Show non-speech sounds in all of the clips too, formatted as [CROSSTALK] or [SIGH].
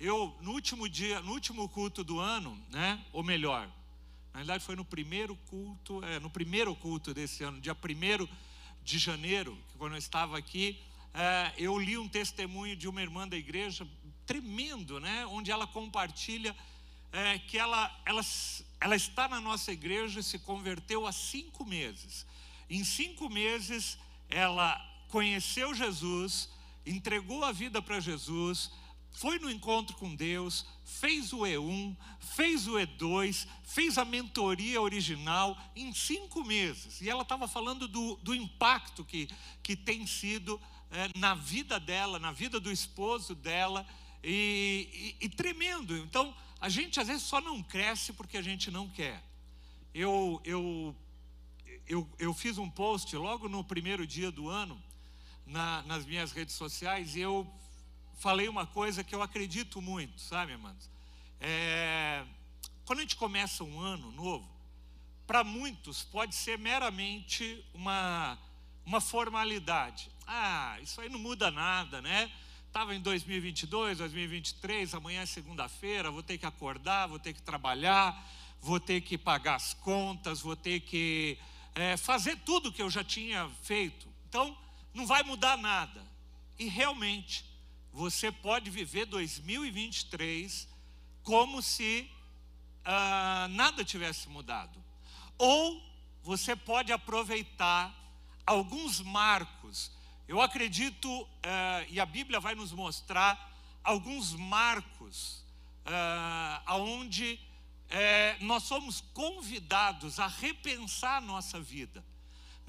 eu no último dia, no último culto do ano, né? Ou melhor, na verdade foi no primeiro culto, é, no primeiro culto desse ano, dia 1 de janeiro, quando eu estava aqui, é, eu li um testemunho de uma irmã da igreja tremendo, né? Onde ela compartilha é, que ela, ela, ela está na nossa igreja e se converteu há cinco meses. Em cinco meses, ela conheceu Jesus, entregou a vida para Jesus, foi no encontro com Deus, fez o E1, fez o E2, fez a mentoria original em cinco meses. E ela estava falando do, do impacto que, que tem sido é, na vida dela, na vida do esposo dela, e, e, e tremendo. Então, a gente às vezes só não cresce porque a gente não quer. Eu, eu, eu, eu fiz um post logo no primeiro dia do ano na, nas minhas redes sociais e eu falei uma coisa que eu acredito muito, sabe, irmãos? É, quando a gente começa um ano novo, para muitos pode ser meramente uma, uma formalidade. Ah, isso aí não muda nada, né? Estava em 2022, 2023, amanhã é segunda-feira, vou ter que acordar, vou ter que trabalhar, vou ter que pagar as contas, vou ter que é, fazer tudo que eu já tinha feito. Então, não vai mudar nada. E realmente, você pode viver 2023 como se ah, nada tivesse mudado. Ou você pode aproveitar alguns marcos eu acredito, uh, e a Bíblia vai nos mostrar alguns marcos uh, aonde uh, nós somos convidados a repensar a nossa vida.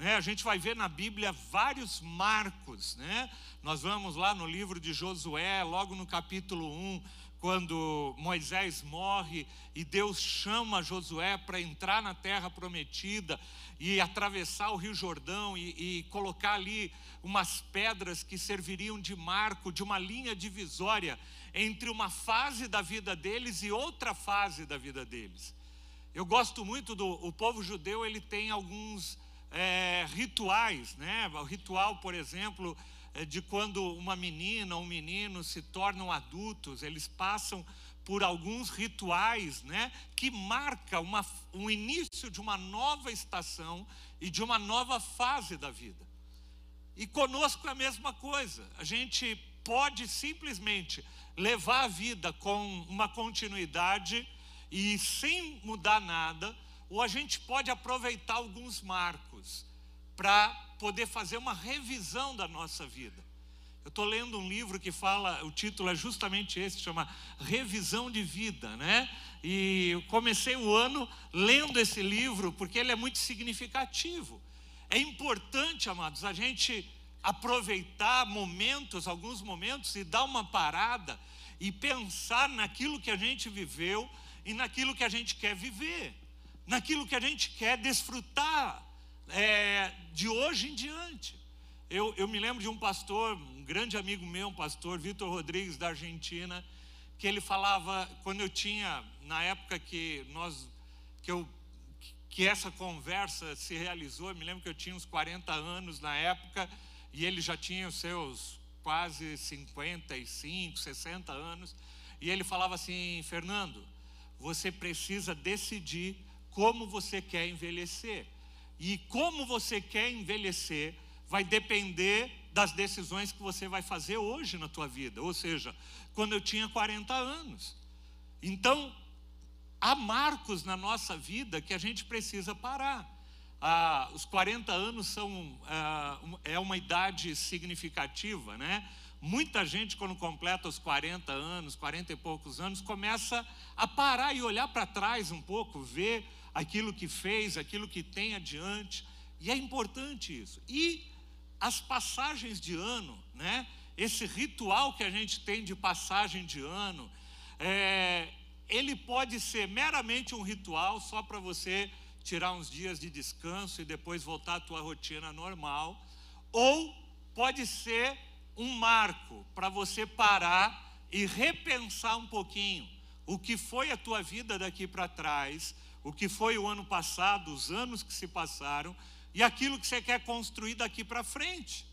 Né? A gente vai ver na Bíblia vários marcos. Né? Nós vamos lá no livro de Josué, logo no capítulo 1, quando Moisés morre e Deus chama Josué para entrar na terra prometida e atravessar o Rio Jordão e, e, colocar ali umas pedras que serviriam de marco, de uma linha divisória entre uma fase da vida deles e outra fase da vida deles. Eu gosto muito do o povo judeu, ele tem alguns é, rituais, né? O ritual, por exemplo, é, de quando uma menina ou um menino se tornam adultos, eles passam por alguns rituais, né, que marca uma, um início de uma nova estação e de uma nova fase da vida. E conosco é a mesma coisa. A gente pode simplesmente levar a vida com uma continuidade e sem mudar nada, ou a gente pode aproveitar alguns marcos para poder fazer uma revisão da nossa vida. Eu estou lendo um livro que fala, o título é justamente esse, chama Revisão de Vida, né? E eu comecei o ano lendo esse livro porque ele é muito significativo. É importante, amados, a gente aproveitar momentos, alguns momentos, e dar uma parada e pensar naquilo que a gente viveu e naquilo que a gente quer viver, naquilo que a gente quer desfrutar é, de hoje em diante. Eu, eu me lembro de um pastor, um grande amigo meu, um pastor, Vitor Rodrigues, da Argentina, que ele falava, quando eu tinha, na época que nós, que eu, que essa conversa se realizou, eu me lembro que eu tinha uns 40 anos na época, e ele já tinha os seus quase 55, 60 anos, e ele falava assim, Fernando, você precisa decidir como você quer envelhecer. E como você quer envelhecer vai depender das decisões que você vai fazer hoje na tua vida, ou seja, quando eu tinha 40 anos. Então, há marcos na nossa vida que a gente precisa parar. Ah, os 40 anos são ah, é uma idade significativa, né? Muita gente, quando completa os 40 anos, 40 e poucos anos, começa a parar e olhar para trás um pouco, ver aquilo que fez, aquilo que tem adiante, e é importante isso. E as passagens de ano, né? Esse ritual que a gente tem de passagem de ano, é, ele pode ser meramente um ritual só para você tirar uns dias de descanso e depois voltar à tua rotina normal, ou pode ser um marco para você parar e repensar um pouquinho o que foi a tua vida daqui para trás, o que foi o ano passado, os anos que se passaram, e aquilo que você quer construir daqui para frente.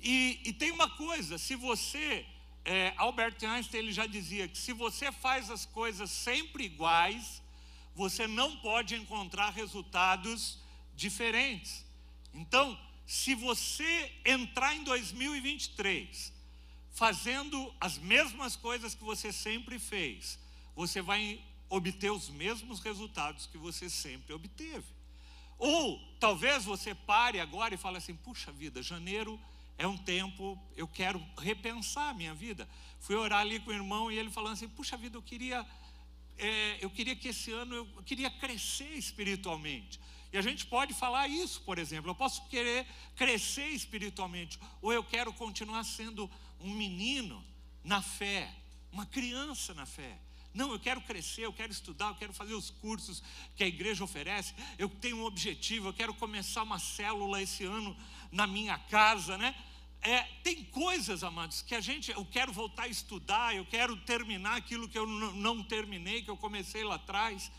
E, e, tem uma coisa: se você é, Albert Einstein ele já dizia que se você faz as coisas sempre iguais, você não pode encontrar resultados diferentes. Então, se você entrar em 2023 fazendo as mesmas coisas que você sempre fez, você vai obter os mesmos resultados que você sempre obteve. Ou talvez você pare agora e fale assim: puxa vida, janeiro é um tempo, eu quero repensar a minha vida. Fui orar ali com o irmão e ele falando assim: puxa vida, eu queria, é, eu queria que esse ano eu, queria crescer espiritualmente. E a gente pode falar isso, por exemplo, eu posso querer crescer espiritualmente, ou eu quero continuar sendo um menino na fé, uma criança na fé. Não, eu quero crescer, eu quero estudar, eu quero fazer os cursos que a igreja oferece. Eu tenho um objetivo, eu quero começar uma célula esse ano na minha casa, né? É, tem coisas, amados, que a gente, eu quero voltar a estudar, eu quero terminar aquilo que eu não terminei, que eu comecei lá atrás.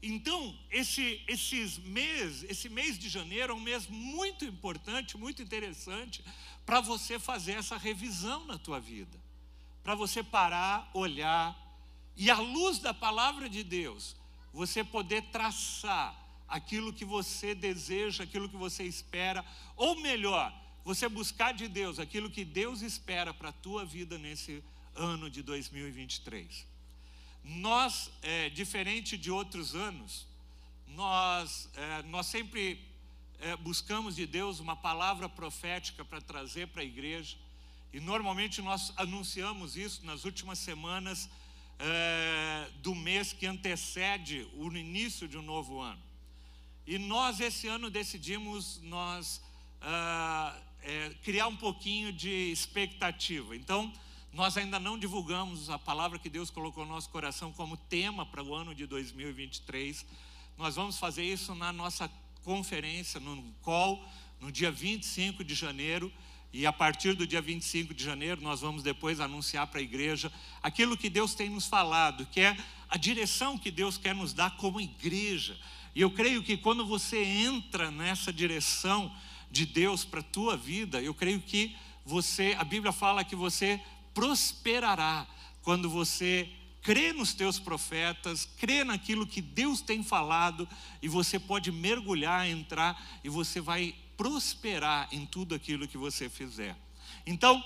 Então, esse, esses mês, esse mês de janeiro é um mês muito importante, muito interessante, para você fazer essa revisão na tua vida. Para você parar, olhar, e à luz da palavra de Deus, você poder traçar aquilo que você deseja, aquilo que você espera, ou melhor, você buscar de Deus aquilo que Deus espera para a tua vida nesse ano de 2023. Nós, é, diferente de outros anos, nós, é, nós sempre é, buscamos de Deus uma palavra profética para trazer para a igreja, e normalmente nós anunciamos isso nas últimas semanas é, do mês que antecede o início de um novo ano. E nós esse ano decidimos nós é, criar um pouquinho de expectativa. Então, nós ainda não divulgamos a palavra que Deus colocou no nosso coração como tema para o ano de 2023. Nós vamos fazer isso na nossa conferência, no call, no dia 25 de janeiro. E a partir do dia 25 de janeiro, nós vamos depois anunciar para a igreja aquilo que Deus tem nos falado, que é a direção que Deus quer nos dar como igreja. E eu creio que quando você entra nessa direção de Deus para a tua vida, eu creio que você, a Bíblia fala que você prosperará quando você crê nos teus profetas, crê naquilo que Deus tem falado, e você pode mergulhar, entrar, e você vai prosperar em tudo aquilo que você fizer. Então,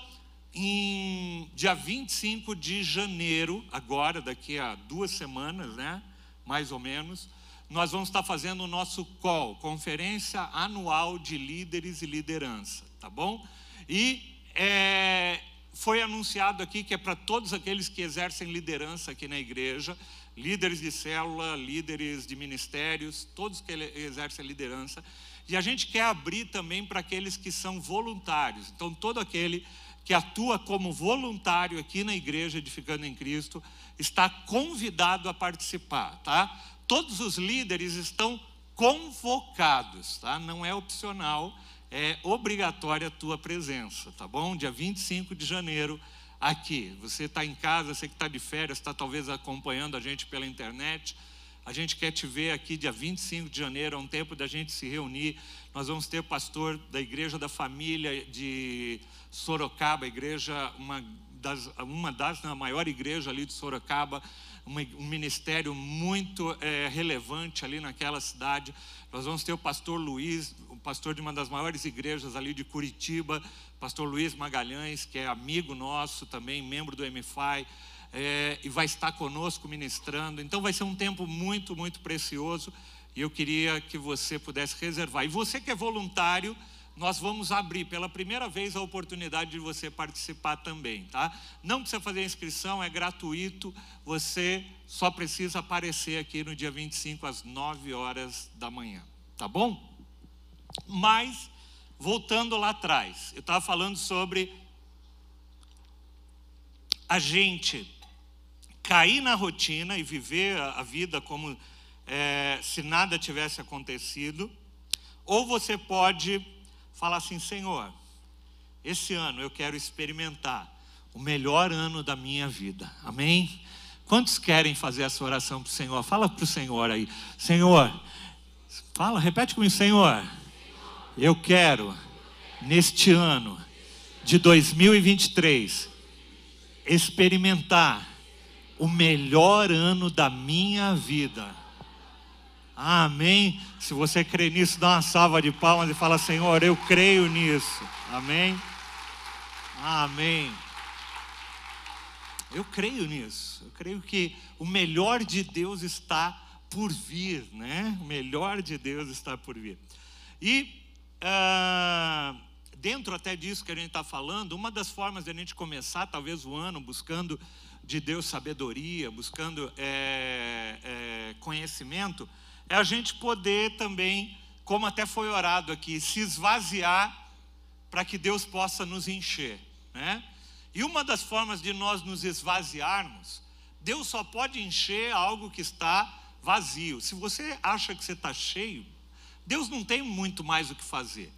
em dia 25 de janeiro, agora, daqui a duas semanas, né? Mais ou menos, nós vamos estar fazendo o nosso call, Conferência Anual de Líderes e Liderança, tá bom? E é, foi anunciado aqui que é para todos aqueles que exercem liderança aqui na igreja, líderes de célula, líderes de ministérios, todos que exercem liderança. E a gente quer abrir também para aqueles que são voluntários. Então, todo aquele que atua como voluntário aqui na igreja Edificando em Cristo está convidado a participar, tá? todos os líderes estão convocados, tá? Não é opcional, é obrigatória a tua presença, tá bom? Dia 25 de janeiro, aqui. Você está em casa, você que está de férias, está talvez acompanhando a gente pela internet. A gente quer te ver aqui dia 25 de janeiro, é um tempo da gente se reunir. Nós vamos ter pastor da Igreja da Família de Sorocaba, igreja, uma das, uma das, a maior igreja ali de Sorocaba, um ministério muito é, relevante ali naquela cidade. Nós vamos ter o pastor Luiz, o pastor de uma das maiores igrejas ali de Curitiba, pastor Luiz Magalhães, que é amigo nosso também, membro do MFI, é, e vai estar conosco ministrando. Então vai ser um tempo muito, muito precioso e eu queria que você pudesse reservar. E você que é voluntário, nós vamos abrir pela primeira vez a oportunidade de você participar também, tá? Não precisa fazer inscrição, é gratuito, você só precisa aparecer aqui no dia 25 às 9 horas da manhã, tá bom? Mas, voltando lá atrás, eu estava falando sobre a gente cair na rotina e viver a vida como é, se nada tivesse acontecido, ou você pode falar assim: Senhor, esse ano eu quero experimentar o melhor ano da minha vida. Amém? Quantos querem fazer essa oração para o Senhor? Fala para o Senhor aí. Senhor, fala, repete comigo, Senhor. Eu quero, neste ano de 2023, experimentar o melhor ano da minha vida. Amém. Se você crê nisso, dá uma salva de palmas e fala: Senhor, eu creio nisso. Amém. Amém. Eu creio nisso. Eu creio que o melhor de Deus está por vir, né? O melhor de Deus está por vir. E uh, dentro até disso que a gente está falando, uma das formas de a gente começar, talvez o ano, buscando de Deus sabedoria, buscando é, é, conhecimento, é a gente poder também, como até foi orado aqui, se esvaziar para que Deus possa nos encher, né? E uma das formas de nós nos esvaziarmos, Deus só pode encher algo que está vazio. Se você acha que você está cheio, Deus não tem muito mais o que fazer.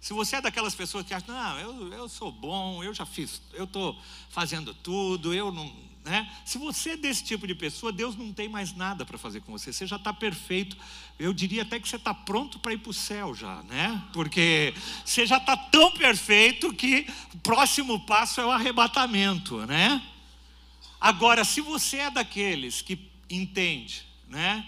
Se você é daquelas pessoas que acham, não, eu, eu sou bom, eu já fiz, eu estou fazendo tudo, eu não. Né? Se você é desse tipo de pessoa, Deus não tem mais nada para fazer com você, você já está perfeito. Eu diria até que você está pronto para ir para o céu já, né? Porque você já está tão perfeito que o próximo passo é o arrebatamento, né? Agora, se você é daqueles que entende, né?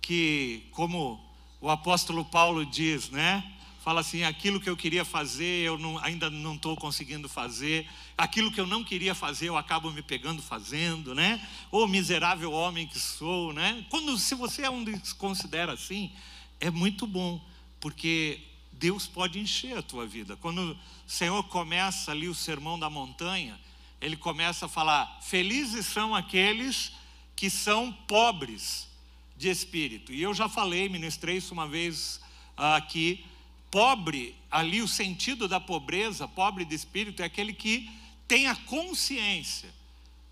Que, como o apóstolo Paulo diz, né? Fala assim: aquilo que eu queria fazer, eu não, ainda não estou conseguindo fazer. Aquilo que eu não queria fazer, eu acabo me pegando fazendo, né? Ô miserável homem que sou, né? Quando, se você é um se considera assim, é muito bom, porque Deus pode encher a tua vida. Quando o Senhor começa ali o sermão da montanha, ele começa a falar: felizes são aqueles que são pobres de espírito. E eu já falei, ministrei isso uma vez aqui Pobre, ali o sentido da pobreza, pobre de espírito, é aquele que tem a consciência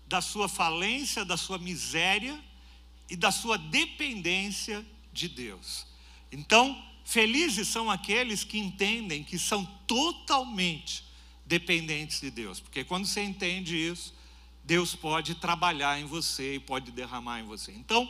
da sua falência, da sua miséria e da sua dependência de Deus. Então, felizes são aqueles que entendem que são totalmente dependentes de Deus, porque quando você entende isso, Deus pode trabalhar em você e pode derramar em você. Então,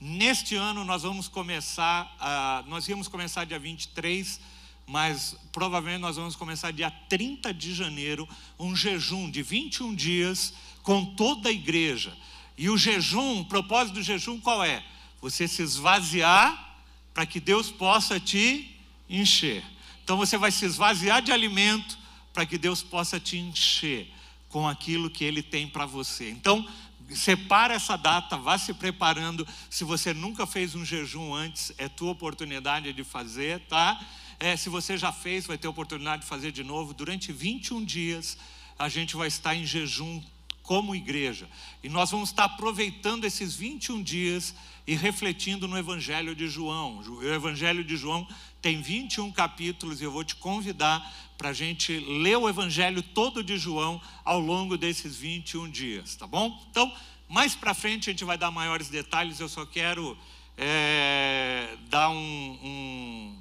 neste ano nós vamos começar, uh, nós íamos começar dia 23 mas provavelmente nós vamos começar dia 30 de janeiro, um jejum de 21 dias com toda a igreja. E o jejum, o propósito do jejum qual é? Você se esvaziar para que Deus possa te encher. Então você vai se esvaziar de alimento para que Deus possa te encher com aquilo que Ele tem para você. Então, separa essa data, vá se preparando. Se você nunca fez um jejum antes, é tua oportunidade de fazer, tá? É, se você já fez, vai ter oportunidade de fazer de novo. Durante 21 dias, a gente vai estar em jejum como igreja. E nós vamos estar aproveitando esses 21 dias e refletindo no Evangelho de João. O Evangelho de João tem 21 capítulos e eu vou te convidar para a gente ler o Evangelho todo de João ao longo desses 21 dias, tá bom? Então, mais para frente a gente vai dar maiores detalhes, eu só quero é, dar um, um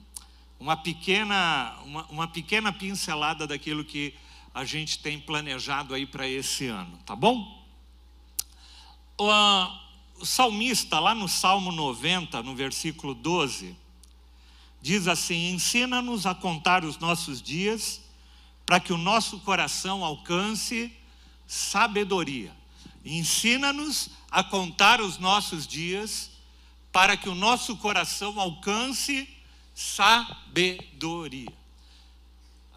uma pequena, uma, uma pequena pincelada daquilo que a gente tem planejado aí para esse ano, tá bom? O, o salmista, lá no Salmo 90, no versículo 12, diz assim: Ensina-nos a contar os nossos dias, para que o nosso coração alcance sabedoria. Ensina-nos a contar os nossos dias, para que o nosso coração alcance sabedoria.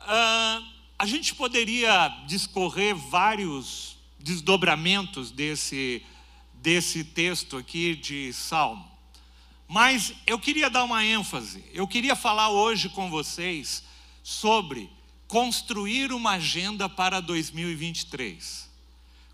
Ah, a gente poderia discorrer vários desdobramentos desse, desse texto aqui de Salmo, mas eu queria dar uma ênfase, eu queria falar hoje com vocês sobre construir uma agenda para 2023.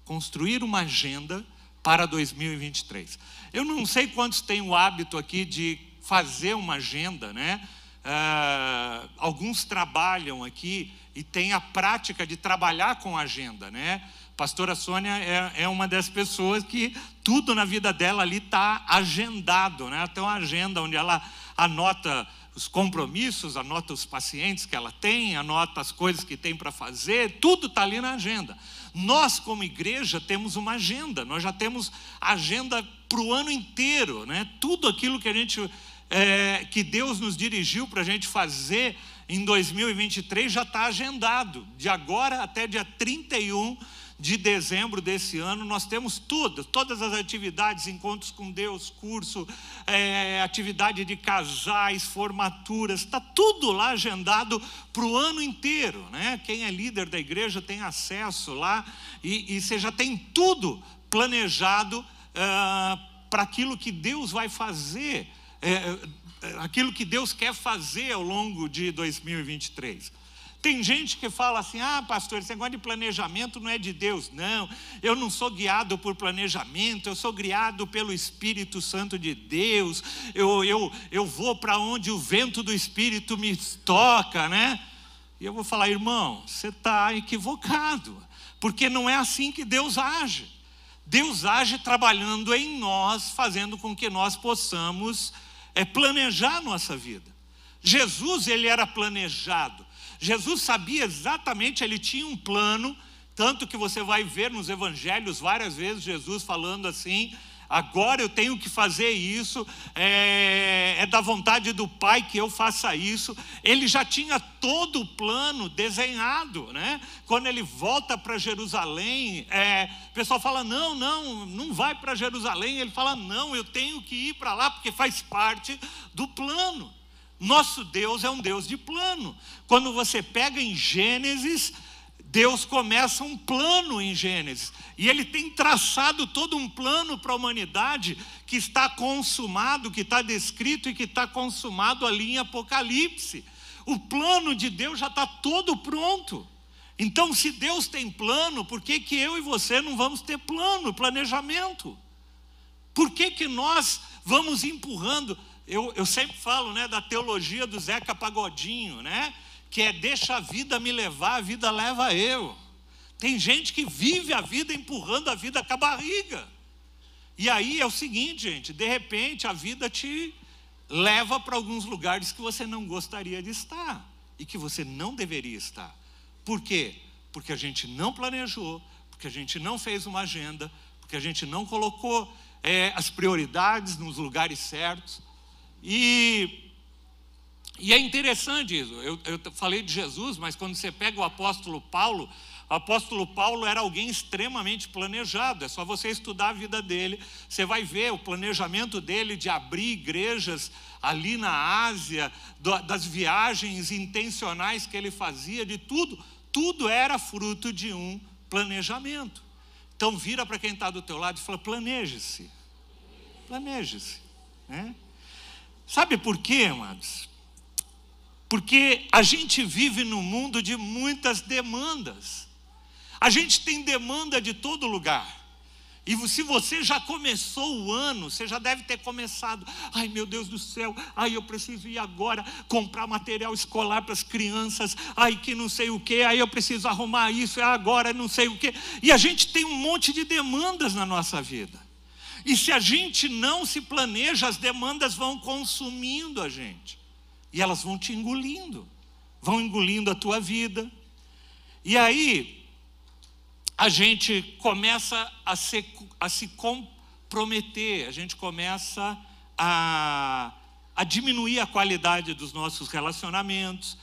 Construir uma agenda para 2023. Eu não sei quantos têm o hábito aqui de fazer uma agenda, né? Uh, alguns trabalham aqui e tem a prática de trabalhar com agenda, né? Pastora Sônia é, é uma das pessoas que tudo na vida dela ali está agendado, né? Tem uma agenda onde ela anota os compromissos, anota os pacientes que ela tem, anota as coisas que tem para fazer, tudo está ali na agenda. Nós, como igreja, temos uma agenda, nós já temos agenda para o ano inteiro, né? Tudo aquilo que a gente é, que Deus nos dirigiu para a gente fazer em 2023 já está agendado, de agora até dia 31 de dezembro desse ano, nós temos tudo, todas as atividades, encontros com Deus, curso, é, atividade de casais, formaturas, está tudo lá agendado para o ano inteiro. Né? Quem é líder da igreja tem acesso lá e, e você já tem tudo planejado é, para aquilo que Deus vai fazer, é, é, aquilo que Deus quer fazer ao longo de 2023. Tem gente que fala assim: ah, pastor, esse negócio de planejamento não é de Deus. Não, eu não sou guiado por planejamento, eu sou guiado pelo Espírito Santo de Deus. Eu, eu, eu vou para onde o vento do Espírito me toca, né? E eu vou falar, irmão, você está equivocado, porque não é assim que Deus age. Deus age trabalhando em nós, fazendo com que nós possamos é, planejar a nossa vida. Jesus, ele era planejado. Jesus sabia exatamente, ele tinha um plano, tanto que você vai ver nos evangelhos várias vezes Jesus falando assim: agora eu tenho que fazer isso, é, é, da vontade do Pai que eu faça isso. Ele já tinha todo o plano desenhado, né? Quando ele volta para Jerusalém, é, o pessoal fala: não, não, não vai para Jerusalém. Ele fala: não, eu tenho que ir para lá porque faz parte do plano. Nosso Deus é um Deus de plano. Quando você pega em Gênesis, Deus começa um plano em Gênesis, e Ele tem traçado todo um plano para a humanidade que está consumado, que está descrito e que está consumado ali em Apocalipse. O plano de Deus já está todo pronto. Então, se Deus tem plano, por que, que eu e você não vamos ter plano, planejamento? Por que, que nós vamos empurrando? eu, eu sempre falo né, da teologia do Zeca Pagodinho, né? Que é deixa a vida me levar, a vida leva eu. Tem gente que vive a vida empurrando a vida com a barriga. E aí é o seguinte, gente, de repente a vida te leva para alguns lugares que você não gostaria de estar e que você não deveria estar. Por quê? Porque a gente não planejou, porque a gente não fez uma agenda, porque a gente não colocou é, as prioridades nos lugares certos. E, e é interessante isso. Eu, eu falei de Jesus, mas quando você pega o apóstolo Paulo, o apóstolo Paulo era alguém extremamente planejado, é só você estudar a vida dele, você vai ver o planejamento dele de abrir igrejas ali na Ásia, das viagens intencionais que ele fazia, de tudo, tudo era fruto de um planejamento. Então vira para quem está do teu lado e fala: planeje-se, planeje-se. Né? Sabe por quê, amados? Porque a gente vive num mundo de muitas demandas. A gente tem demanda de todo lugar. E se você já começou o ano, você já deve ter começado. Ai meu Deus do céu, ai eu preciso ir agora comprar material escolar para as crianças. Ai que não sei o que, ai eu preciso arrumar isso, é agora não sei o que. E a gente tem um monte de demandas na nossa vida. E se a gente não se planeja, as demandas vão consumindo a gente. E elas vão te engolindo, vão engolindo a tua vida. E aí, a gente começa a se, a se comprometer, a gente começa a, a diminuir a qualidade dos nossos relacionamentos,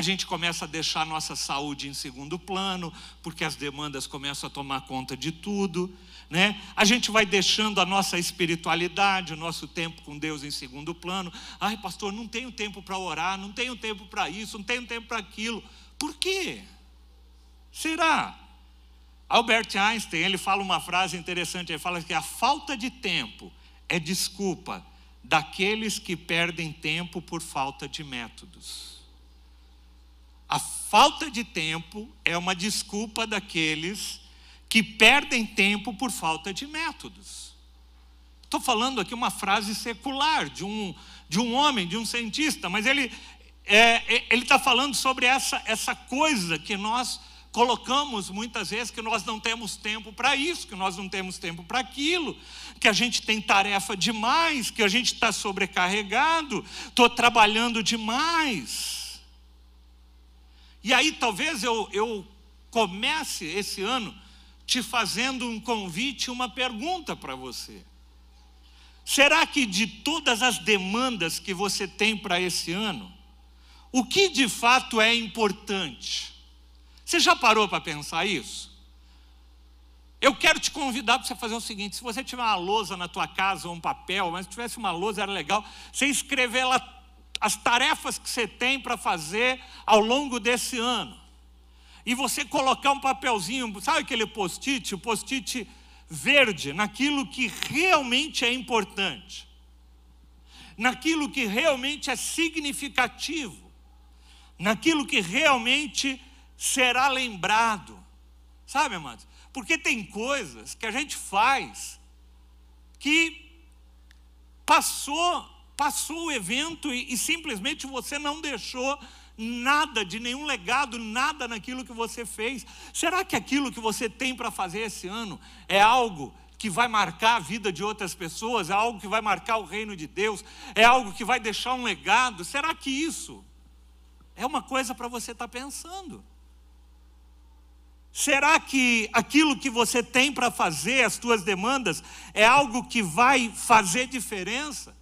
a gente começa a deixar a nossa saúde em segundo plano, porque as demandas começam a tomar conta de tudo né? A gente vai deixando a nossa espiritualidade, o nosso tempo com Deus em segundo plano. Ai, pastor, não tenho tempo para orar, não tenho tempo para isso, não tenho tempo para aquilo. Por quê? Será? Albert Einstein, ele fala uma frase interessante, ele fala que a falta de tempo é desculpa daqueles que perdem tempo por falta de métodos. A falta de tempo é uma desculpa daqueles que perdem tempo por falta de métodos. Estou falando aqui uma frase secular de um, de um homem, de um cientista, mas ele é, é ele está falando sobre essa, essa coisa que nós colocamos muitas vezes que nós não temos tempo para isso, que nós não temos tempo para aquilo, que a gente tem tarefa demais, que a gente está sobrecarregado, estou trabalhando demais. E aí talvez eu, eu comece esse ano te fazendo um convite, uma pergunta para você. Será que de todas as demandas que você tem para esse ano, o que de fato é importante? Você já parou para pensar isso? Eu quero te convidar para você fazer o seguinte: se você tiver uma lousa na tua casa ou um papel, mas se tivesse uma lousa era legal, você escrever lá as tarefas que você tem para fazer ao longo desse ano. E você colocar um papelzinho, sabe aquele post-it, o post-it verde, naquilo que realmente é importante, naquilo que realmente é significativo, naquilo que realmente será lembrado. Sabe, amados? Porque tem coisas que a gente faz que passou, passou o evento e, e simplesmente você não deixou nada de nenhum legado, nada naquilo que você fez. Será que aquilo que você tem para fazer esse ano é algo que vai marcar a vida de outras pessoas, é algo que vai marcar o reino de Deus, é algo que vai deixar um legado? Será que isso é uma coisa para você estar tá pensando? Será que aquilo que você tem para fazer, as suas demandas, é algo que vai fazer diferença?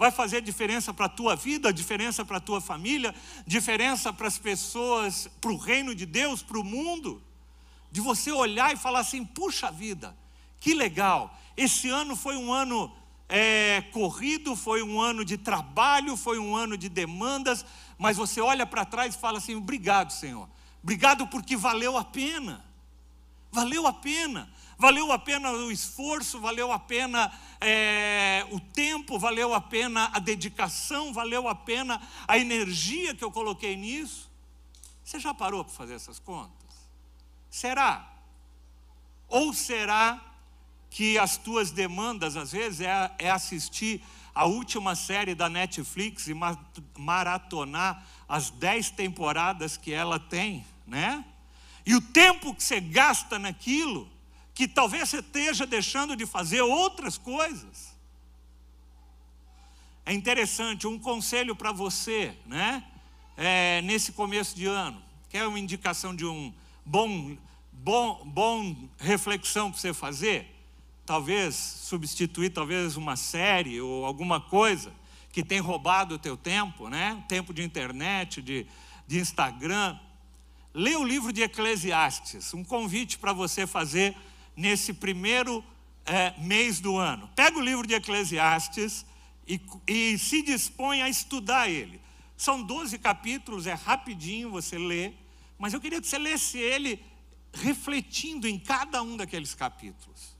Vai fazer diferença para a tua vida, diferença para a tua família, diferença para as pessoas, para o reino de Deus, para o mundo? De você olhar e falar assim: puxa vida, que legal, esse ano foi um ano é, corrido, foi um ano de trabalho, foi um ano de demandas, mas você olha para trás e fala assim: obrigado, Senhor Obrigado porque valeu a pena. Valeu a pena. Valeu a pena o esforço, valeu a pena é, o tempo, valeu a pena a dedicação, valeu a pena a energia que eu coloquei nisso. Você já parou para fazer essas contas? Será? Ou será que as tuas demandas, às vezes, é, é assistir a última série da Netflix e maratonar as dez temporadas que ela tem, né? E o tempo que você gasta naquilo, que talvez você esteja deixando de fazer outras coisas. É interessante, um conselho para você, né? É, nesse começo de ano, quer uma indicação de um bom, bom, bom reflexão para você fazer? Talvez substituir talvez uma série ou alguma coisa que tem roubado o teu tempo, né? Tempo de internet, de, de Instagram. Lê o livro de Eclesiastes, um convite para você fazer nesse primeiro é, mês do ano. Pega o livro de Eclesiastes e, e se dispõe a estudar ele. São 12 capítulos, é rapidinho você lê, mas eu queria que você lesse ele refletindo em cada um daqueles capítulos.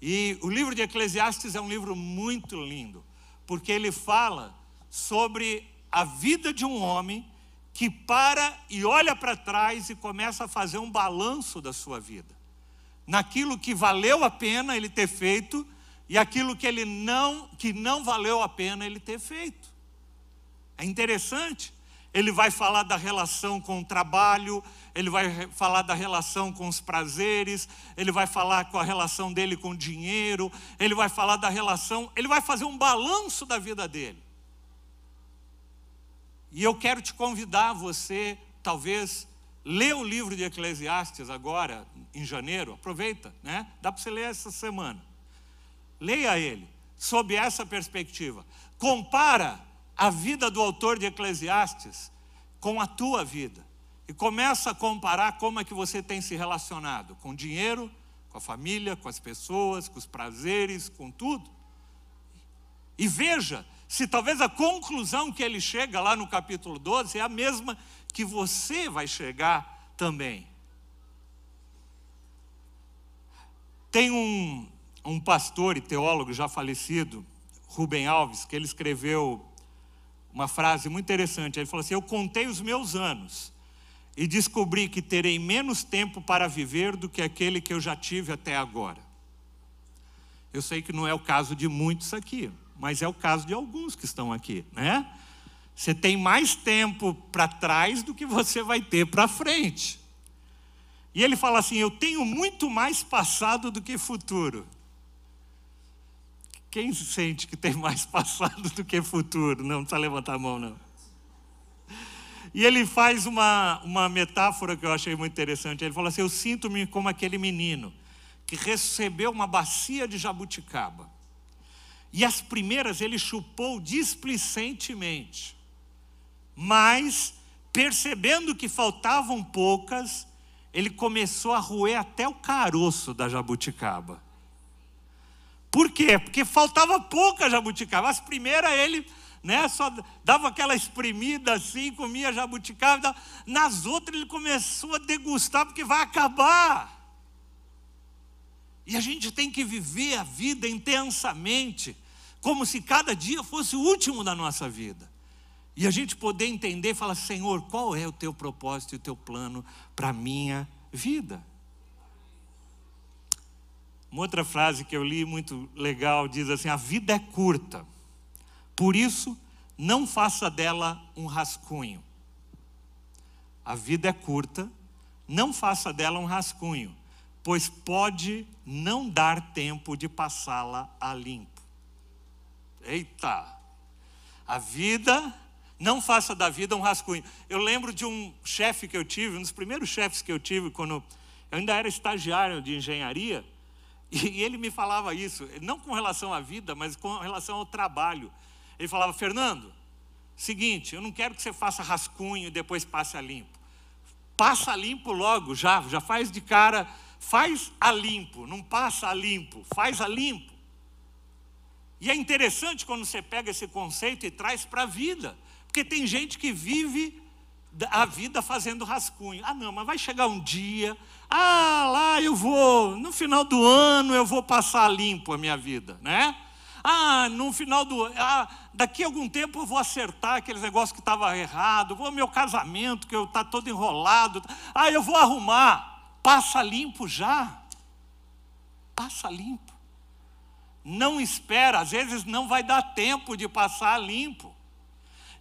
E o livro de Eclesiastes é um livro muito lindo porque ele fala sobre a vida de um homem que para e olha para trás e começa a fazer um balanço da sua vida. Naquilo que valeu a pena ele ter feito e aquilo que ele não que não valeu a pena ele ter feito. É interessante. Ele vai falar da relação com o trabalho, ele vai falar da relação com os prazeres, ele vai falar com a relação dele com o dinheiro, ele vai falar da relação, ele vai fazer um balanço da vida dele. E eu quero te convidar você, talvez, ler o livro de Eclesiastes agora, em janeiro, aproveita, né? Dá para você ler essa semana. Leia ele, sob essa perspectiva. Compara a vida do autor de Eclesiastes com a tua vida. E começa a comparar como é que você tem se relacionado com o dinheiro, com a família, com as pessoas, com os prazeres, com tudo. E veja se talvez a conclusão que ele chega lá no capítulo 12 é a mesma que você vai chegar também. Tem um, um pastor e teólogo já falecido, Rubem Alves, que ele escreveu uma frase muito interessante. Ele falou assim: Eu contei os meus anos e descobri que terei menos tempo para viver do que aquele que eu já tive até agora. Eu sei que não é o caso de muitos aqui, mas é o caso de alguns que estão aqui, né? Você tem mais tempo para trás do que você vai ter para frente. E ele fala assim: Eu tenho muito mais passado do que futuro. Quem sente que tem mais [LAUGHS] passado do que futuro? Não, não precisa levantar a mão, não. E ele faz uma, uma metáfora que eu achei muito interessante. Ele fala assim: Eu sinto-me como aquele menino que recebeu uma bacia de jabuticaba. E as primeiras ele chupou displicentemente. Mas, percebendo que faltavam poucas, ele começou a roer até o caroço da jabuticaba. Por quê? Porque faltava pouca jabuticaba. As primeiras ele né, só dava aquela espremida assim, comia jabuticaba. Nas outras ele começou a degustar, porque vai acabar. E a gente tem que viver a vida intensamente, como se cada dia fosse o último da nossa vida. E a gente poder entender e falar: Senhor, qual é o teu propósito e o teu plano para a minha vida? Uma outra frase que eu li muito legal diz assim: A vida é curta, por isso não faça dela um rascunho. A vida é curta, não faça dela um rascunho, pois pode não dar tempo de passá-la a limpo. Eita! A vida não faça da vida um rascunho. Eu lembro de um chefe que eu tive, um dos primeiros chefes que eu tive, quando eu ainda era estagiário de engenharia, e ele me falava isso, não com relação à vida, mas com relação ao trabalho. Ele falava, Fernando, seguinte, eu não quero que você faça rascunho e depois passe a limpo. Passa a limpo logo, já, já faz de cara, faz a limpo, não passa a limpo, faz a limpo. E é interessante quando você pega esse conceito e traz para a vida. Porque tem gente que vive a vida fazendo rascunho. Ah, não, mas vai chegar um dia, ah, lá eu vou, no final do ano eu vou passar limpo a minha vida, né? Ah, no final do ah, daqui a algum tempo eu vou acertar aqueles negócios que estava errado, vou meu casamento que eu tá todo enrolado. Ah, eu vou arrumar. Passa limpo já. Passa limpo. Não espera, às vezes não vai dar tempo de passar limpo.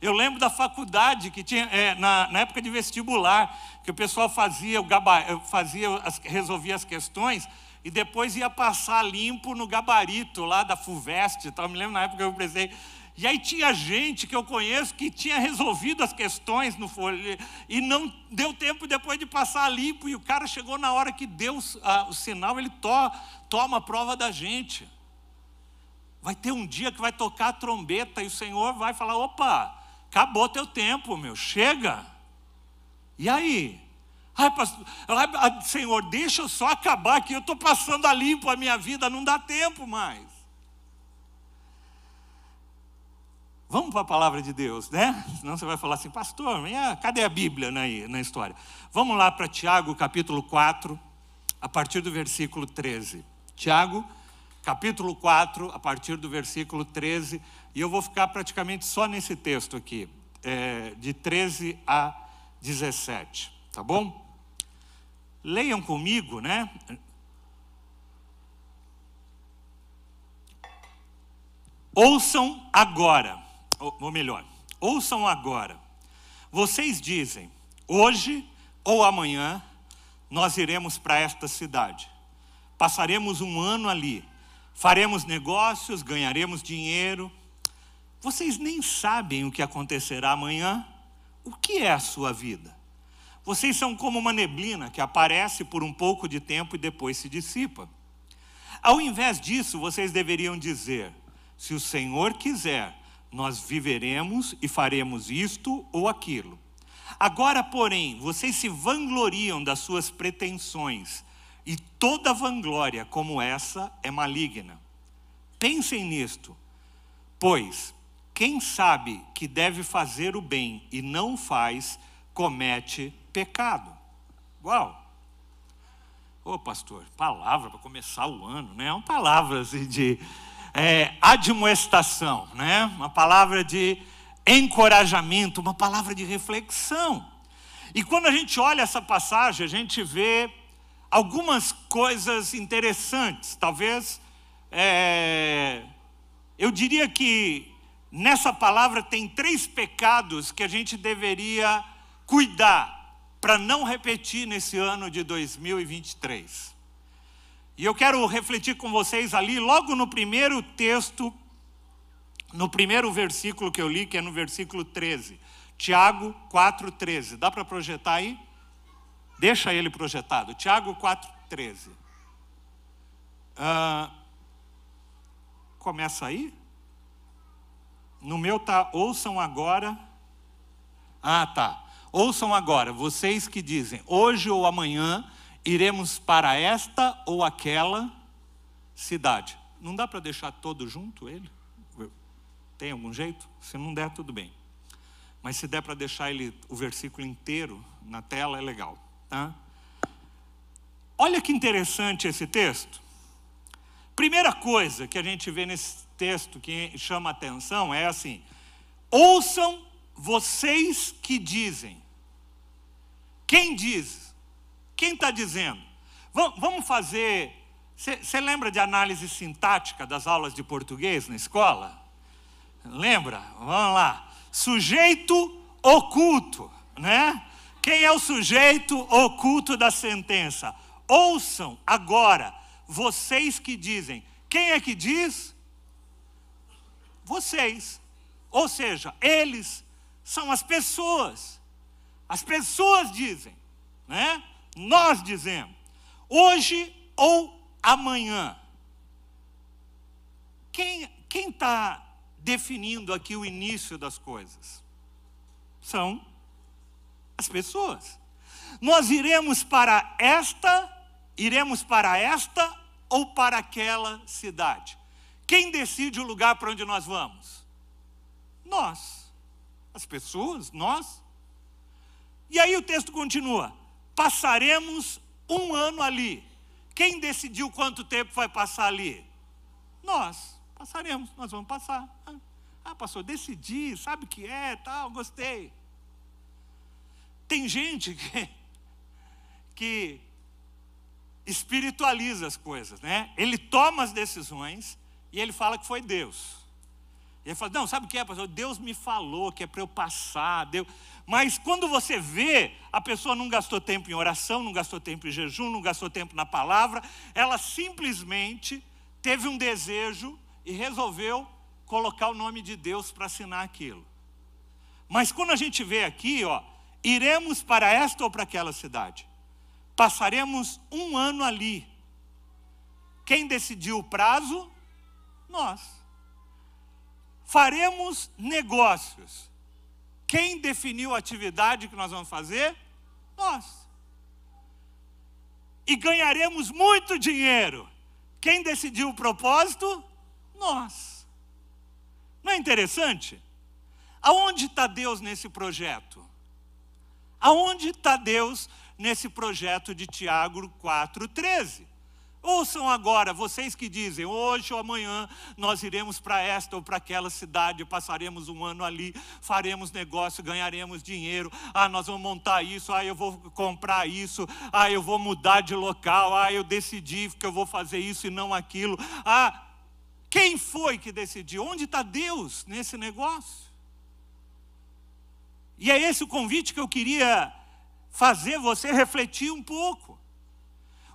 Eu lembro da faculdade que tinha, é, na, na, época de vestibular, que o pessoal fazia, o gaba, fazia as, resolvia as questões e depois ia passar limpo no gabarito lá da FUVEST. Eu me lembro na época que eu pensei. E aí tinha gente que eu conheço que tinha resolvido as questões no folha e não deu tempo depois de passar limpo. E o cara chegou na hora que deu a, o sinal, ele to, toma a prova da gente. Vai ter um dia que vai tocar a trombeta e o Senhor vai falar: opa, Acabou teu tempo, meu, chega. E aí? Ai, pastor, ai, Senhor, deixa eu só acabar aqui, eu estou passando a limpo a minha vida, não dá tempo mais. Vamos para a palavra de Deus, né? Senão você vai falar assim, pastor, cadê a Bíblia na, na história? Vamos lá para Tiago, capítulo 4, a partir do versículo 13. Tiago, capítulo 4, a partir do versículo 13. E eu vou ficar praticamente só nesse texto aqui, é, de 13 a 17, tá bom? Leiam comigo, né? Ouçam agora, ou melhor, ouçam agora. Vocês dizem, hoje ou amanhã nós iremos para esta cidade, passaremos um ano ali, faremos negócios, ganharemos dinheiro vocês nem sabem o que acontecerá amanhã. O que é a sua vida? Vocês são como uma neblina que aparece por um pouco de tempo e depois se dissipa. Ao invés disso, vocês deveriam dizer: se o Senhor quiser, nós viveremos e faremos isto ou aquilo. Agora, porém, vocês se vangloriam das suas pretensões, e toda vanglória como essa é maligna. Pensem nisto, pois quem sabe que deve fazer o bem e não faz, comete pecado. Uau! Ô pastor, palavra para começar o ano, né? É uma palavra assim, de é, admoestação, né? Uma palavra de encorajamento, uma palavra de reflexão. E quando a gente olha essa passagem, a gente vê algumas coisas interessantes. Talvez, é, eu diria que Nessa palavra tem três pecados que a gente deveria cuidar para não repetir nesse ano de 2023. E eu quero refletir com vocês ali, logo no primeiro texto, no primeiro versículo que eu li, que é no versículo 13. Tiago 4,13. Dá para projetar aí? Deixa ele projetado. Tiago 4,13. Uh, começa aí? No meu tá, ouçam agora. Ah, tá. Ouçam agora, vocês que dizem, hoje ou amanhã iremos para esta ou aquela cidade. Não dá para deixar todo junto ele? Tem algum jeito? Se não der, tudo bem. Mas se der para deixar ele o versículo inteiro na tela, é legal. Tá? Olha que interessante esse texto. Primeira coisa que a gente vê nesse texto que chama atenção é assim: ouçam vocês que dizem. Quem diz? Quem está dizendo? Vamos fazer. Você lembra de análise sintática das aulas de português na escola? Lembra? Vamos lá. Sujeito oculto, né? Quem é o sujeito oculto da sentença? Ouçam agora, vocês que dizem. Quem é que diz? Vocês. Ou seja, eles são as pessoas. As pessoas dizem, né? Nós dizemos, hoje ou amanhã. Quem está definindo aqui o início das coisas? São as pessoas. Nós iremos para esta, iremos para esta ou para aquela cidade. Quem decide o lugar para onde nós vamos? Nós. As pessoas, nós. E aí o texto continua: passaremos um ano ali. Quem decidiu quanto tempo vai passar ali? Nós. Passaremos, nós vamos passar. Ah, pastor, decidi, sabe o que é, tal, gostei. Tem gente que, que espiritualiza as coisas, né? Ele toma as decisões e ele fala que foi Deus. E ele fala, não, sabe o que é, pastor? Deus me falou que é para eu passar. Deus... Mas quando você vê, a pessoa não gastou tempo em oração, não gastou tempo em jejum, não gastou tempo na palavra, ela simplesmente teve um desejo e resolveu colocar o nome de Deus para assinar aquilo. Mas quando a gente vê aqui, ó, iremos para esta ou para aquela cidade, passaremos um ano ali. Quem decidiu o prazo? Nós faremos negócios. Quem definiu a atividade que nós vamos fazer? Nós. E ganharemos muito dinheiro. Quem decidiu o propósito? Nós. Não é interessante? Aonde está Deus nesse projeto? Aonde está Deus nesse projeto de Tiago 4,13? Ouçam agora, vocês que dizem, hoje ou amanhã nós iremos para esta ou para aquela cidade, passaremos um ano ali, faremos negócio, ganharemos dinheiro, ah, nós vamos montar isso, ah, eu vou comprar isso, ah, eu vou mudar de local, ah, eu decidi que eu vou fazer isso e não aquilo. Ah, quem foi que decidiu? Onde está Deus nesse negócio? E é esse o convite que eu queria fazer você refletir um pouco.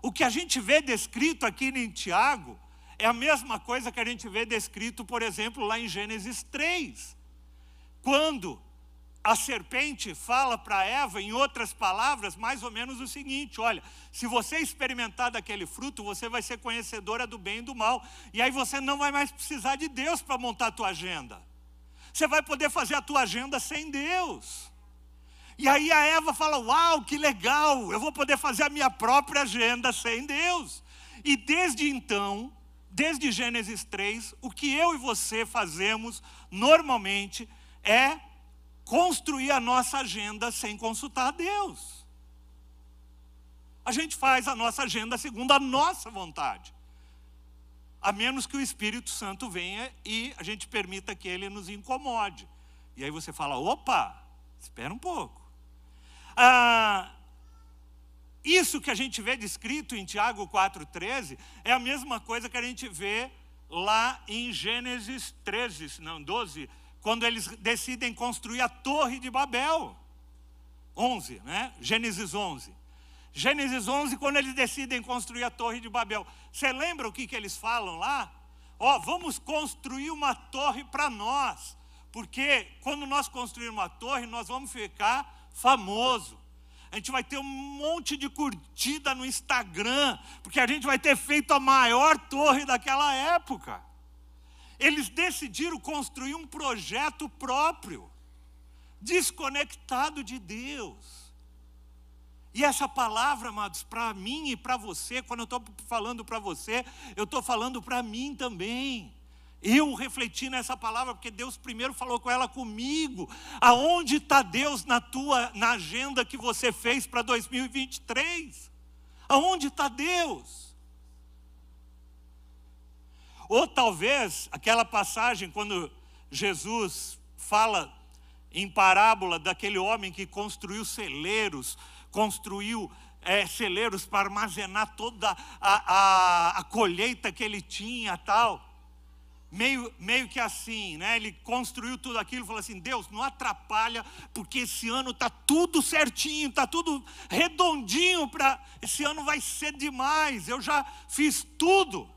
O que a gente vê descrito aqui em Tiago é a mesma coisa que a gente vê descrito, por exemplo, lá em Gênesis 3. Quando a serpente fala para Eva, em outras palavras, mais ou menos o seguinte: olha, se você experimentar daquele fruto, você vai ser conhecedora do bem e do mal, e aí você não vai mais precisar de Deus para montar a tua agenda. Você vai poder fazer a tua agenda sem Deus. E aí a Eva fala: Uau, que legal, eu vou poder fazer a minha própria agenda sem Deus. E desde então, desde Gênesis 3, o que eu e você fazemos normalmente é construir a nossa agenda sem consultar a Deus. A gente faz a nossa agenda segundo a nossa vontade. A menos que o Espírito Santo venha e a gente permita que ele nos incomode. E aí você fala: opa, espera um pouco. Ah, isso que a gente vê descrito em Tiago 4,13 é a mesma coisa que a gente vê lá em Gênesis 13, não, 12, quando eles decidem construir a Torre de Babel. 11, né? Gênesis 11. Gênesis 11, quando eles decidem construir a Torre de Babel. Você lembra o que, que eles falam lá? Ó, oh, vamos construir uma torre para nós. Porque quando nós construirmos uma torre, nós vamos ficar famoso. A gente vai ter um monte de curtida no Instagram, porque a gente vai ter feito a maior torre daquela época. Eles decidiram construir um projeto próprio. desconectado de Deus. E essa palavra, amados, para mim e para você, quando eu estou falando para você, eu estou falando para mim também. Eu refleti nessa palavra porque Deus primeiro falou com ela comigo. Aonde está Deus na tua na agenda que você fez para 2023? Aonde está Deus? Ou talvez aquela passagem quando Jesus fala em parábola daquele homem que construiu celeiros, construiu é, celeiros para armazenar toda a, a, a colheita que ele tinha, tal meio, meio que assim, né? Ele construiu tudo aquilo e falou assim: Deus, não atrapalha, porque esse ano está tudo certinho, está tudo redondinho para. Esse ano vai ser demais, eu já fiz tudo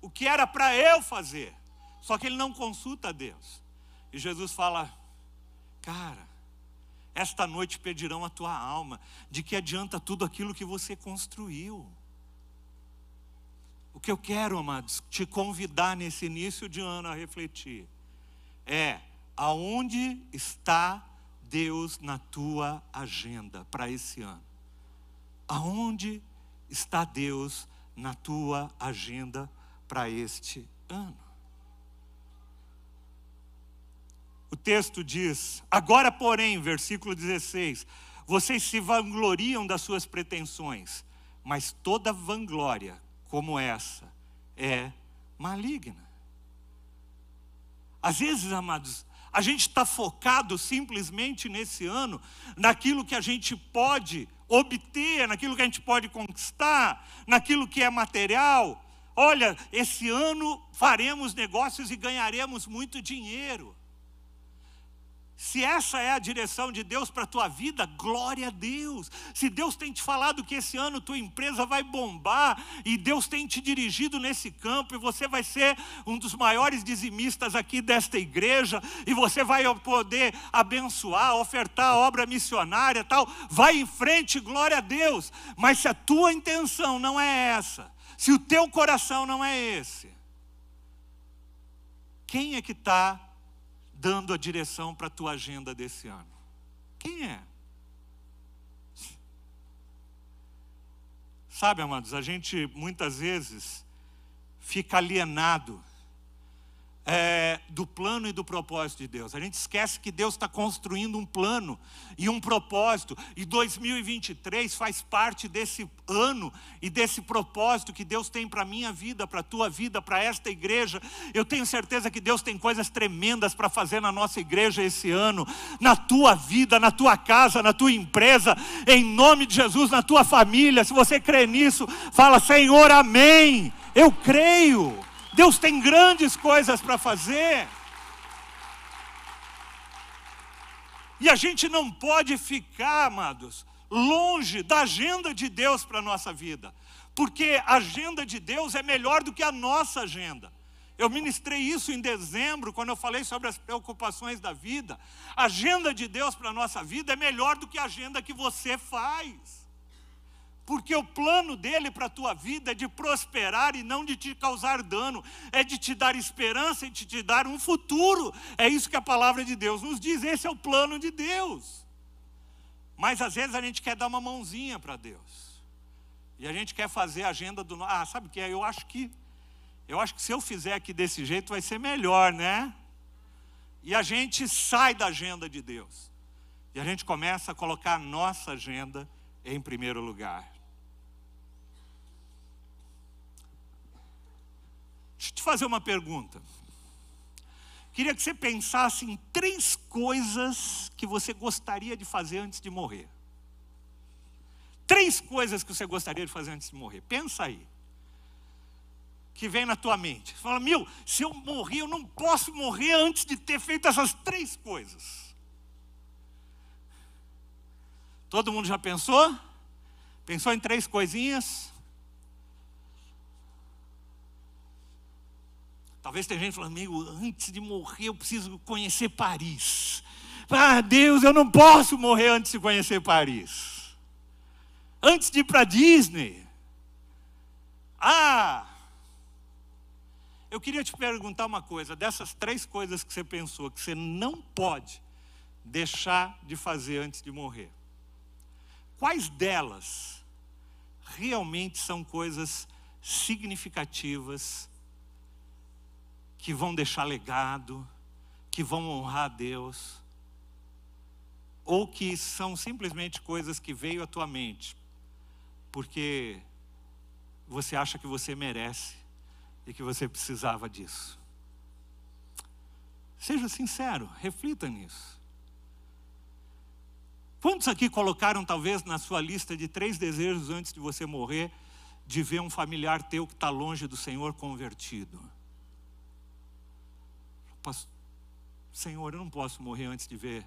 o que era para eu fazer. Só que ele não consulta a Deus. E Jesus fala: Cara, esta noite pedirão a tua alma, de que adianta tudo aquilo que você construiu. O que eu quero, amados, te convidar nesse início de ano a refletir é aonde está Deus na tua agenda para esse ano? Aonde está Deus na tua agenda para este ano? O texto diz: Agora, porém, versículo 16: Vocês se vangloriam das suas pretensões, mas toda vanglória como essa é maligna. Às vezes, amados, a gente está focado simplesmente nesse ano naquilo que a gente pode obter, naquilo que a gente pode conquistar, naquilo que é material. Olha, esse ano faremos negócios e ganharemos muito dinheiro. Se essa é a direção de Deus para a tua vida, glória a Deus. Se Deus tem te falado que esse ano tua empresa vai bombar e Deus tem te dirigido nesse campo e você vai ser um dos maiores dizimistas aqui desta igreja e você vai poder abençoar, ofertar a obra missionária, tal, vai em frente, glória a Deus. Mas se a tua intenção não é essa, se o teu coração não é esse, quem é que está dando a direção para a tua agenda desse ano? Quem é? Sabe, amados, a gente muitas vezes fica alienado é, do plano e do propósito de Deus. A gente esquece que Deus está construindo um plano e um propósito, e 2023 faz parte desse ano e desse propósito que Deus tem para a minha vida, para a tua vida, para esta igreja. Eu tenho certeza que Deus tem coisas tremendas para fazer na nossa igreja esse ano, na tua vida, na tua casa, na tua empresa, em nome de Jesus, na tua família. Se você crê nisso, fala, Senhor, amém. Eu creio. Deus tem grandes coisas para fazer. E a gente não pode ficar, amados, longe da agenda de Deus para a nossa vida, porque a agenda de Deus é melhor do que a nossa agenda. Eu ministrei isso em dezembro, quando eu falei sobre as preocupações da vida. A agenda de Deus para a nossa vida é melhor do que a agenda que você faz porque o plano dele para a tua vida é de prosperar e não de te causar dano, é de te dar esperança e de te dar um futuro. É isso que a palavra de Deus nos diz, esse é o plano de Deus. Mas às vezes a gente quer dar uma mãozinha para Deus. E a gente quer fazer a agenda do. Ah, sabe o que é? Eu acho que. Eu acho que se eu fizer aqui desse jeito vai ser melhor, né? E a gente sai da agenda de Deus. E a gente começa a colocar a nossa agenda em primeiro lugar. Deixa eu te fazer uma pergunta. Queria que você pensasse em três coisas que você gostaria de fazer antes de morrer. Três coisas que você gostaria de fazer antes de morrer. Pensa aí. Que vem na tua mente. Você fala, meu, se eu morrer, eu não posso morrer antes de ter feito essas três coisas. Todo mundo já pensou? Pensou em três coisinhas? Talvez tenha gente falando, meu, antes de morrer eu preciso conhecer Paris. Ah, Deus, eu não posso morrer antes de conhecer Paris. Antes de ir para Disney. Ah, eu queria te perguntar uma coisa: dessas três coisas que você pensou, que você não pode deixar de fazer antes de morrer? Quais delas realmente são coisas significativas que vão deixar legado, que vão honrar a Deus, ou que são simplesmente coisas que veio à tua mente, porque você acha que você merece e que você precisava disso. Seja sincero, reflita nisso. Quantos aqui colocaram, talvez, na sua lista de três desejos antes de você morrer, de ver um familiar teu que está longe do Senhor convertido? Senhor, eu não posso morrer antes de ver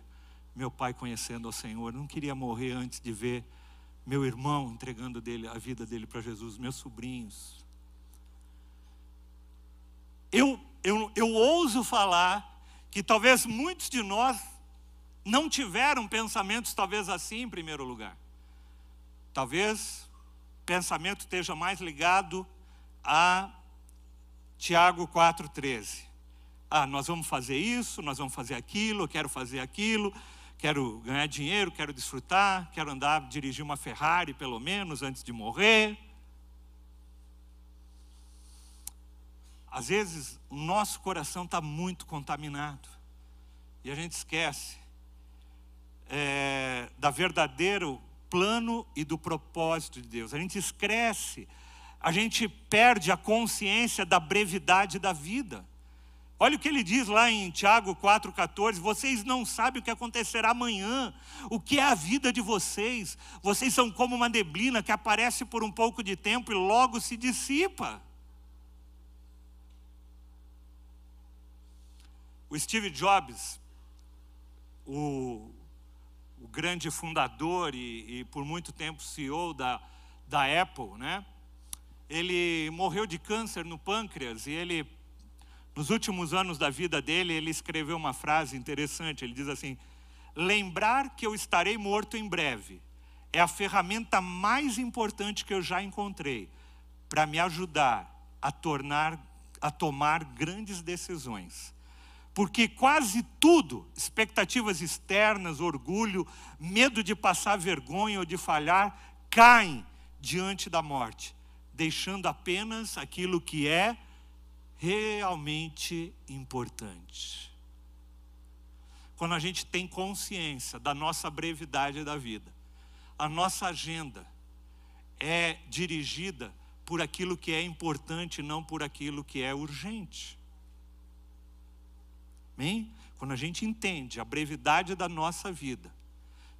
meu pai conhecendo ao Senhor. Eu não queria morrer antes de ver meu irmão entregando dele, a vida dele para Jesus, meus sobrinhos. Eu, eu, eu ouso falar que talvez muitos de nós não tiveram pensamentos talvez assim em primeiro lugar. Talvez o pensamento esteja mais ligado a Tiago 4,13 ah, nós vamos fazer isso, nós vamos fazer aquilo, eu quero fazer aquilo, quero ganhar dinheiro, quero desfrutar, quero andar, dirigir uma Ferrari pelo menos antes de morrer. Às vezes o nosso coração está muito contaminado e a gente esquece é, da verdadeiro plano e do propósito de Deus. A gente esquece, a gente perde a consciência da brevidade da vida. Olha o que ele diz lá em Tiago 4,14: vocês não sabem o que acontecerá amanhã, o que é a vida de vocês. Vocês são como uma neblina que aparece por um pouco de tempo e logo se dissipa. O Steve Jobs, o, o grande fundador e, e, por muito tempo CEO da, da Apple, né? Ele morreu de câncer no pâncreas e ele nos últimos anos da vida dele, ele escreveu uma frase interessante. Ele diz assim: Lembrar que eu estarei morto em breve é a ferramenta mais importante que eu já encontrei para me ajudar a tornar a tomar grandes decisões. Porque quase tudo, expectativas externas, orgulho, medo de passar vergonha ou de falhar, caem diante da morte, deixando apenas aquilo que é realmente importante. Quando a gente tem consciência da nossa brevidade da vida, a nossa agenda é dirigida por aquilo que é importante, não por aquilo que é urgente. Amém? Quando a gente entende a brevidade da nossa vida,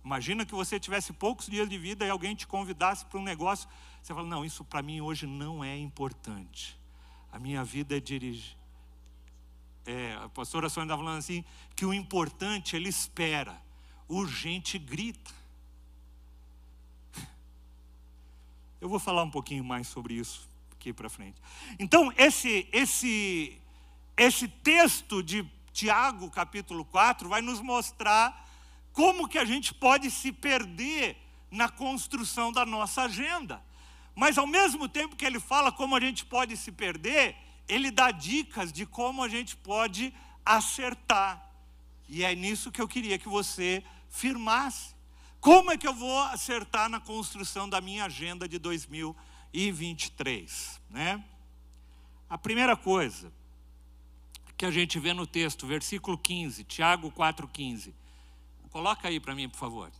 imagina que você tivesse poucos dias de vida e alguém te convidasse para um negócio, você fala: Não, isso para mim hoje não é importante. A minha vida é dirigir. É, a pastora Sônia estava falando assim, que o importante ele espera, urgente grita. Eu vou falar um pouquinho mais sobre isso aqui para frente. Então, esse, esse, esse texto de Tiago, capítulo 4, vai nos mostrar como que a gente pode se perder na construção da nossa agenda. Mas ao mesmo tempo que ele fala como a gente pode se perder, ele dá dicas de como a gente pode acertar. E é nisso que eu queria que você firmasse. Como é que eu vou acertar na construção da minha agenda de 2023, né? A primeira coisa que a gente vê no texto, versículo 15, Tiago 4:15. Coloca aí para mim, por favor.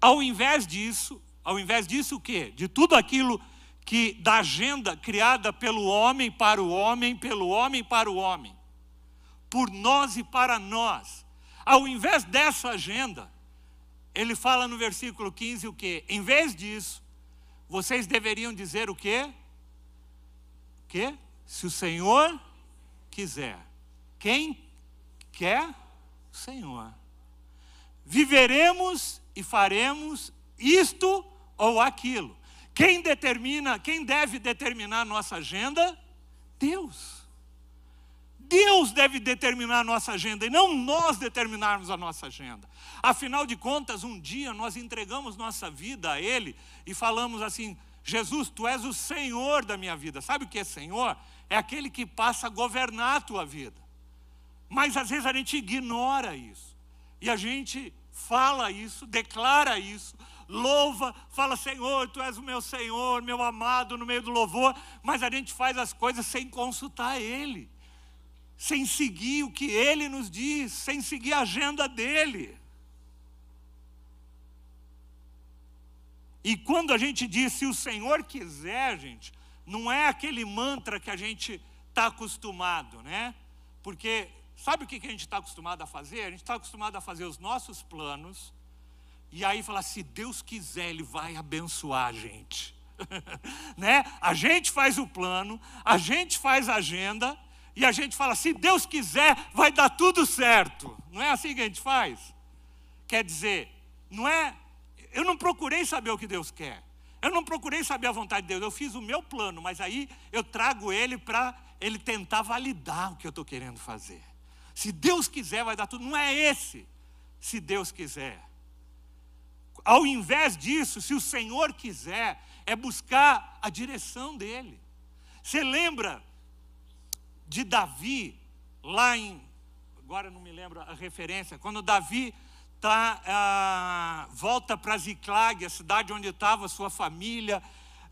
Ao invés disso, ao invés disso, o quê? De tudo aquilo que da agenda criada pelo homem para o homem, pelo homem para o homem, por nós e para nós. Ao invés dessa agenda, ele fala no versículo 15 o quê? Em vez disso, vocês deveriam dizer o quê? O quê? Se o Senhor quiser. Quem quer? O Senhor. Viveremos e faremos isto ou aquilo. Quem determina, quem deve determinar a nossa agenda? Deus. Deus deve determinar a nossa agenda e não nós determinarmos a nossa agenda. Afinal de contas, um dia nós entregamos nossa vida a Ele e falamos assim: Jesus, tu és o Senhor da minha vida. Sabe o que é Senhor? É aquele que passa a governar a tua vida. Mas às vezes a gente ignora isso. E a gente fala isso, declara isso, louva, fala: Senhor, tu és o meu Senhor, meu amado, no meio do louvor, mas a gente faz as coisas sem consultar Ele, sem seguir o que Ele nos diz, sem seguir a agenda dele. E quando a gente diz, se o Senhor quiser, gente, não é aquele mantra que a gente está acostumado, né? Porque sabe o que a gente está acostumado a fazer? A gente está acostumado a fazer os nossos planos, e aí falar, se Deus quiser, Ele vai abençoar a gente. [LAUGHS] né? A gente faz o plano, a gente faz a agenda, e a gente fala, se Deus quiser, vai dar tudo certo. Não é assim que a gente faz? Quer dizer, não é eu não procurei saber o que Deus quer. Eu não procurei saber a vontade de Deus. Eu fiz o meu plano, mas aí eu trago ele para ele tentar validar o que eu estou querendo fazer. Se Deus quiser, vai dar tudo. Não é esse. Se Deus quiser. Ao invés disso, se o Senhor quiser, é buscar a direção dele. Você lembra de Davi, lá em. Agora não me lembro a referência, quando Davi tá, ah, volta para Ziclag, a cidade onde estava sua família,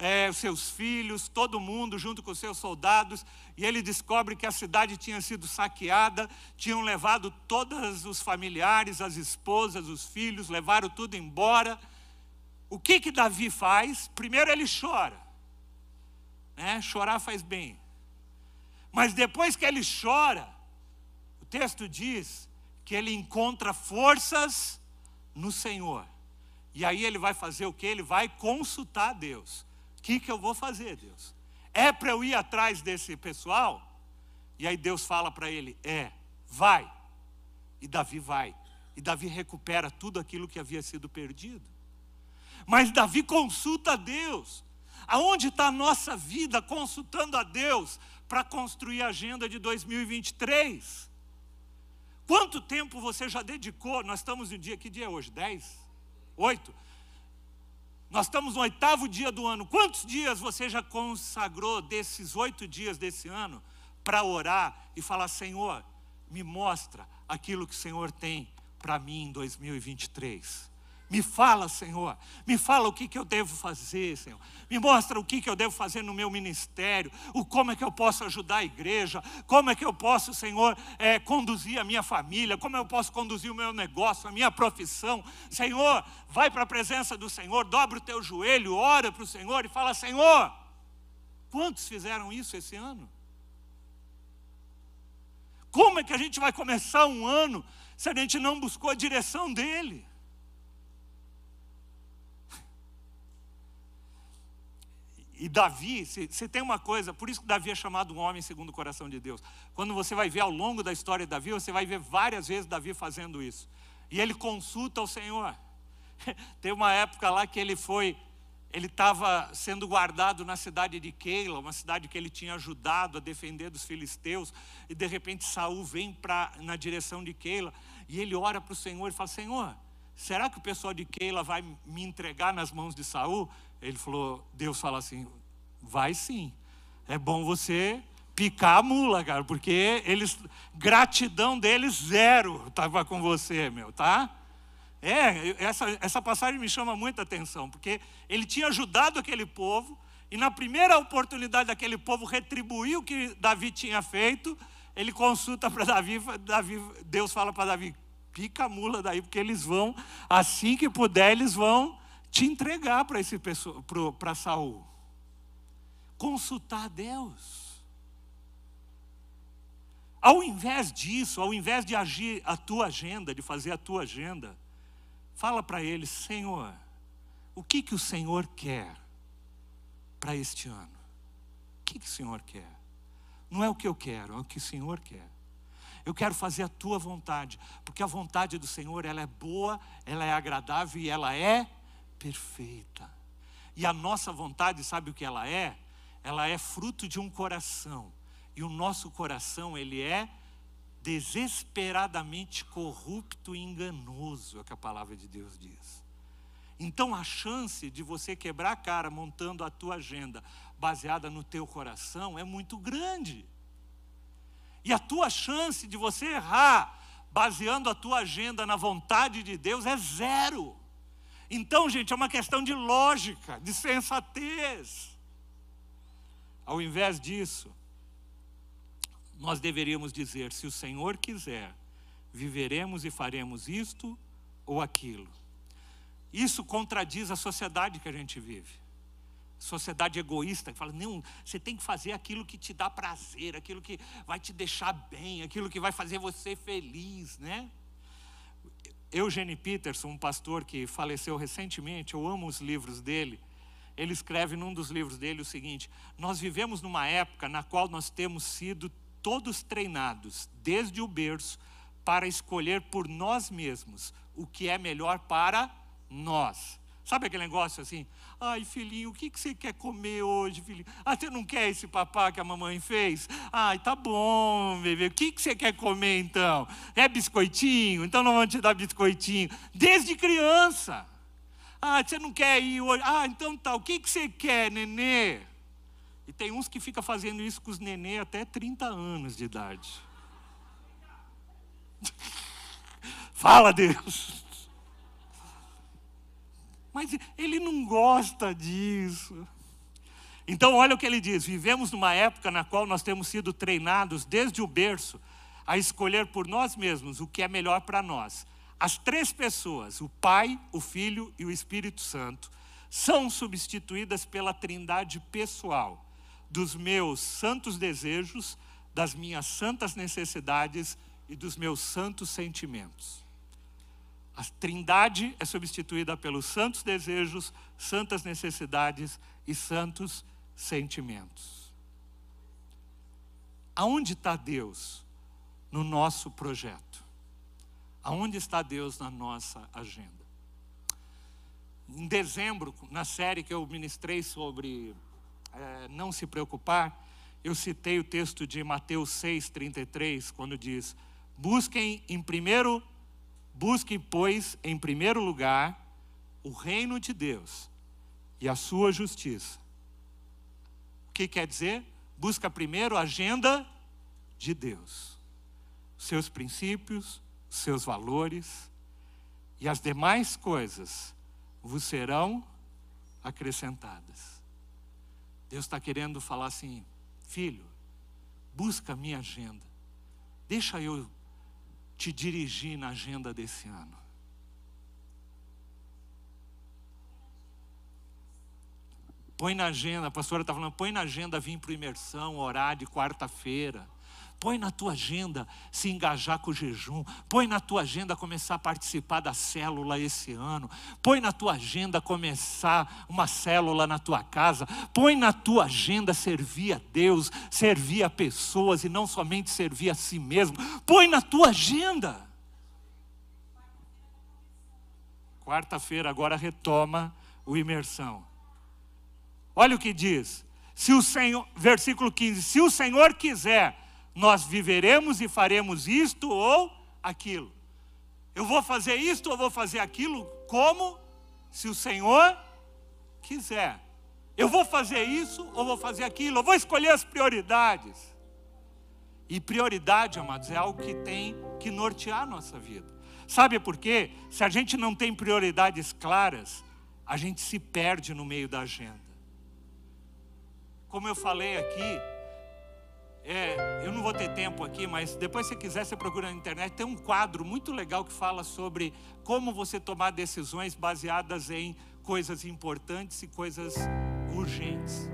é, seus filhos, todo mundo junto com seus soldados, e ele descobre que a cidade tinha sido saqueada, tinham levado todos os familiares, as esposas, os filhos, levaram tudo embora. O que que Davi faz? Primeiro ele chora, né? Chorar faz bem. Mas depois que ele chora, o texto diz que ele encontra forças no Senhor. E aí ele vai fazer o que? Ele vai consultar Deus. O que, que eu vou fazer, Deus? É para eu ir atrás desse pessoal? E aí Deus fala para ele: É, vai. E Davi vai. E Davi recupera tudo aquilo que havia sido perdido. Mas Davi consulta a Deus. Aonde está a nossa vida consultando a Deus para construir a agenda de 2023? Quanto tempo você já dedicou? Nós estamos no dia, que dia é hoje? Dez? Oito? Nós estamos no oitavo dia do ano. Quantos dias você já consagrou desses oito dias desse ano para orar e falar: Senhor, me mostra aquilo que o Senhor tem para mim em 2023? Me fala, Senhor. Me fala o que, que eu devo fazer, Senhor. Me mostra o que, que eu devo fazer no meu ministério. O como é que eu posso ajudar a igreja. Como é que eu posso, Senhor, é, conduzir a minha família. Como eu posso conduzir o meu negócio, a minha profissão. Senhor, vai para a presença do Senhor. Dobra o teu joelho, ora para o Senhor e fala: Senhor, quantos fizeram isso esse ano? Como é que a gente vai começar um ano se a gente não buscou a direção dEle? E Davi, se, tem uma coisa, por isso que Davi é chamado um homem segundo o coração de Deus. Quando você vai ver ao longo da história de Davi, você vai ver várias vezes Davi fazendo isso. E ele consulta o Senhor. [LAUGHS] tem uma época lá que ele foi, ele estava sendo guardado na cidade de Keila, uma cidade que ele tinha ajudado a defender dos filisteus, e de repente Saul vem pra, na direção de Keila, e ele ora para o Senhor e fala: Senhor, será que o pessoal de Keila vai me entregar nas mãos de Saul? Ele falou, Deus fala assim, vai sim. É bom você picar a mula, cara, porque eles, gratidão deles zero estava com você, meu, tá? É, essa, essa passagem me chama muita atenção, porque ele tinha ajudado aquele povo, e na primeira oportunidade daquele povo retribuir o que Davi tinha feito, ele consulta para Davi, Davi, Deus fala para Davi, pica a mula daí, porque eles vão, assim que puder, eles vão te entregar para esse para Saul. Consultar Deus. Ao invés disso, ao invés de agir a tua agenda, de fazer a tua agenda, fala para ele, Senhor, o que que o Senhor quer para este ano? O que que o Senhor quer? Não é o que eu quero, é o que o Senhor quer. Eu quero fazer a tua vontade, porque a vontade do Senhor, ela é boa, ela é agradável e ela é perfeita. E a nossa vontade, sabe o que ela é? Ela é fruto de um coração. E o nosso coração, ele é desesperadamente corrupto e enganoso, é o que a palavra de Deus diz. Então a chance de você quebrar a cara montando a tua agenda baseada no teu coração é muito grande. E a tua chance de você errar baseando a tua agenda na vontade de Deus, é zero. Então, gente, é uma questão de lógica, de sensatez. Ao invés disso, nós deveríamos dizer: se o Senhor quiser, viveremos e faremos isto ou aquilo. Isso contradiz a sociedade que a gente vive. Sociedade egoísta, que fala, não, você tem que fazer aquilo que te dá prazer, aquilo que vai te deixar bem, aquilo que vai fazer você feliz, né? Eugene Peterson, um pastor que faleceu recentemente, eu amo os livros dele. Ele escreve num dos livros dele o seguinte: Nós vivemos numa época na qual nós temos sido todos treinados, desde o berço, para escolher por nós mesmos o que é melhor para nós. Sabe aquele negócio assim? Ai, filhinho, o que, que você quer comer hoje, filhinho? Ah, você não quer esse papá que a mamãe fez? Ai, tá bom, bebê. O que, que você quer comer então? É biscoitinho? Então não vamos te dar biscoitinho. Desde criança. Ah, você não quer ir hoje? Ah, então tá. O que, que você quer, nenê? E tem uns que ficam fazendo isso com os nenê até 30 anos de idade. [LAUGHS] Fala, Deus. Mas ele não gosta disso. Então, olha o que ele diz: vivemos numa época na qual nós temos sido treinados desde o berço a escolher por nós mesmos o que é melhor para nós. As três pessoas, o Pai, o Filho e o Espírito Santo, são substituídas pela trindade pessoal dos meus santos desejos, das minhas santas necessidades e dos meus santos sentimentos. A trindade é substituída pelos santos desejos, santas necessidades e santos sentimentos. Aonde está Deus no nosso projeto? Aonde está Deus na nossa agenda? Em dezembro, na série que eu ministrei sobre é, não se preocupar, eu citei o texto de Mateus 6,33, quando diz: Busquem em primeiro, busquem, pois, em primeiro lugar o reino de Deus e a sua justiça. O que quer dizer? Busca primeiro a agenda de Deus, seus princípios, seus valores, e as demais coisas vos serão acrescentadas. Deus está querendo falar assim, filho, busca a minha agenda, deixa eu te dirigir na agenda desse ano. Põe na agenda, a pastora está falando, põe na agenda vir para imersão, orar de quarta-feira. Põe na tua agenda se engajar com o jejum. Põe na tua agenda começar a participar da célula esse ano. Põe na tua agenda começar uma célula na tua casa. Põe na tua agenda servir a Deus, servir a pessoas e não somente servir a si mesmo. Põe na tua agenda. Quarta-feira agora retoma o imersão. Olha o que diz. Se o Senhor, versículo 15, se o Senhor quiser nós viveremos e faremos isto ou aquilo. Eu vou fazer isto ou vou fazer aquilo como se o Senhor quiser. Eu vou fazer isso ou vou fazer aquilo. Eu vou escolher as prioridades. E prioridade, amados, é algo que tem que nortear a nossa vida. Sabe por quê? Se a gente não tem prioridades claras, a gente se perde no meio da agenda. Como eu falei aqui, é, eu não vou ter tempo aqui, mas depois se quiser você procura na internet, tem um quadro muito legal que fala sobre como você tomar decisões baseadas em coisas importantes e coisas urgentes.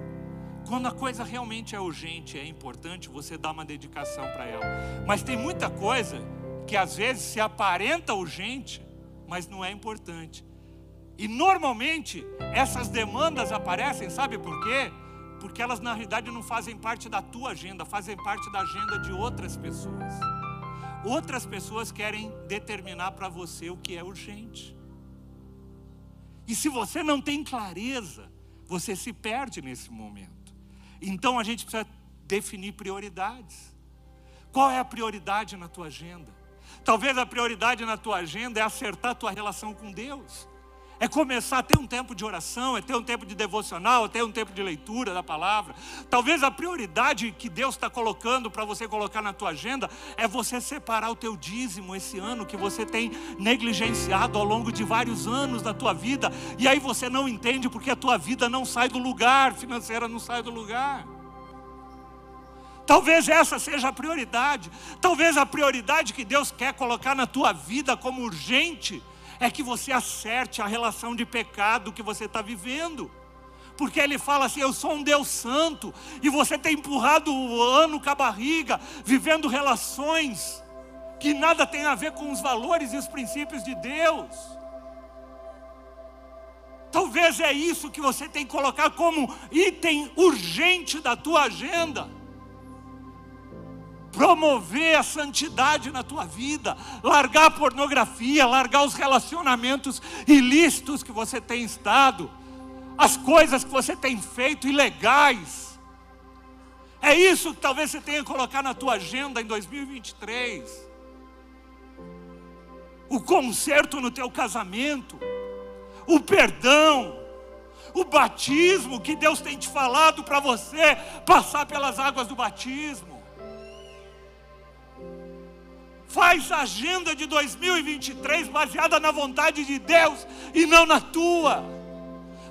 Quando a coisa realmente é urgente, é importante, você dá uma dedicação para ela. Mas tem muita coisa que às vezes se aparenta urgente, mas não é importante. E normalmente essas demandas aparecem, sabe por quê? Porque elas na realidade não fazem parte da tua agenda, fazem parte da agenda de outras pessoas. Outras pessoas querem determinar para você o que é urgente. E se você não tem clareza, você se perde nesse momento. Então a gente precisa definir prioridades. Qual é a prioridade na tua agenda? Talvez a prioridade na tua agenda é acertar a tua relação com Deus é começar a ter um tempo de oração, é ter um tempo de devocional, é ter um tempo de leitura da palavra. Talvez a prioridade que Deus está colocando para você colocar na tua agenda é você separar o teu dízimo esse ano que você tem negligenciado ao longo de vários anos da tua vida e aí você não entende porque a tua vida não sai do lugar, financeira não sai do lugar. Talvez essa seja a prioridade. Talvez a prioridade que Deus quer colocar na tua vida como urgente é que você acerte a relação de pecado que você está vivendo. Porque ele fala assim: Eu sou um Deus santo, e você tem empurrado o ano com a barriga, vivendo relações que nada tem a ver com os valores e os princípios de Deus. Talvez é isso que você tem que colocar como item urgente da tua agenda promover a santidade na tua vida, largar a pornografia, largar os relacionamentos ilícitos que você tem estado, as coisas que você tem feito ilegais. É isso que talvez você tenha que colocar na tua agenda em 2023. O conserto no teu casamento, o perdão, o batismo que Deus tem te falado para você passar pelas águas do batismo. Faz a agenda de 2023 baseada na vontade de Deus e não na tua.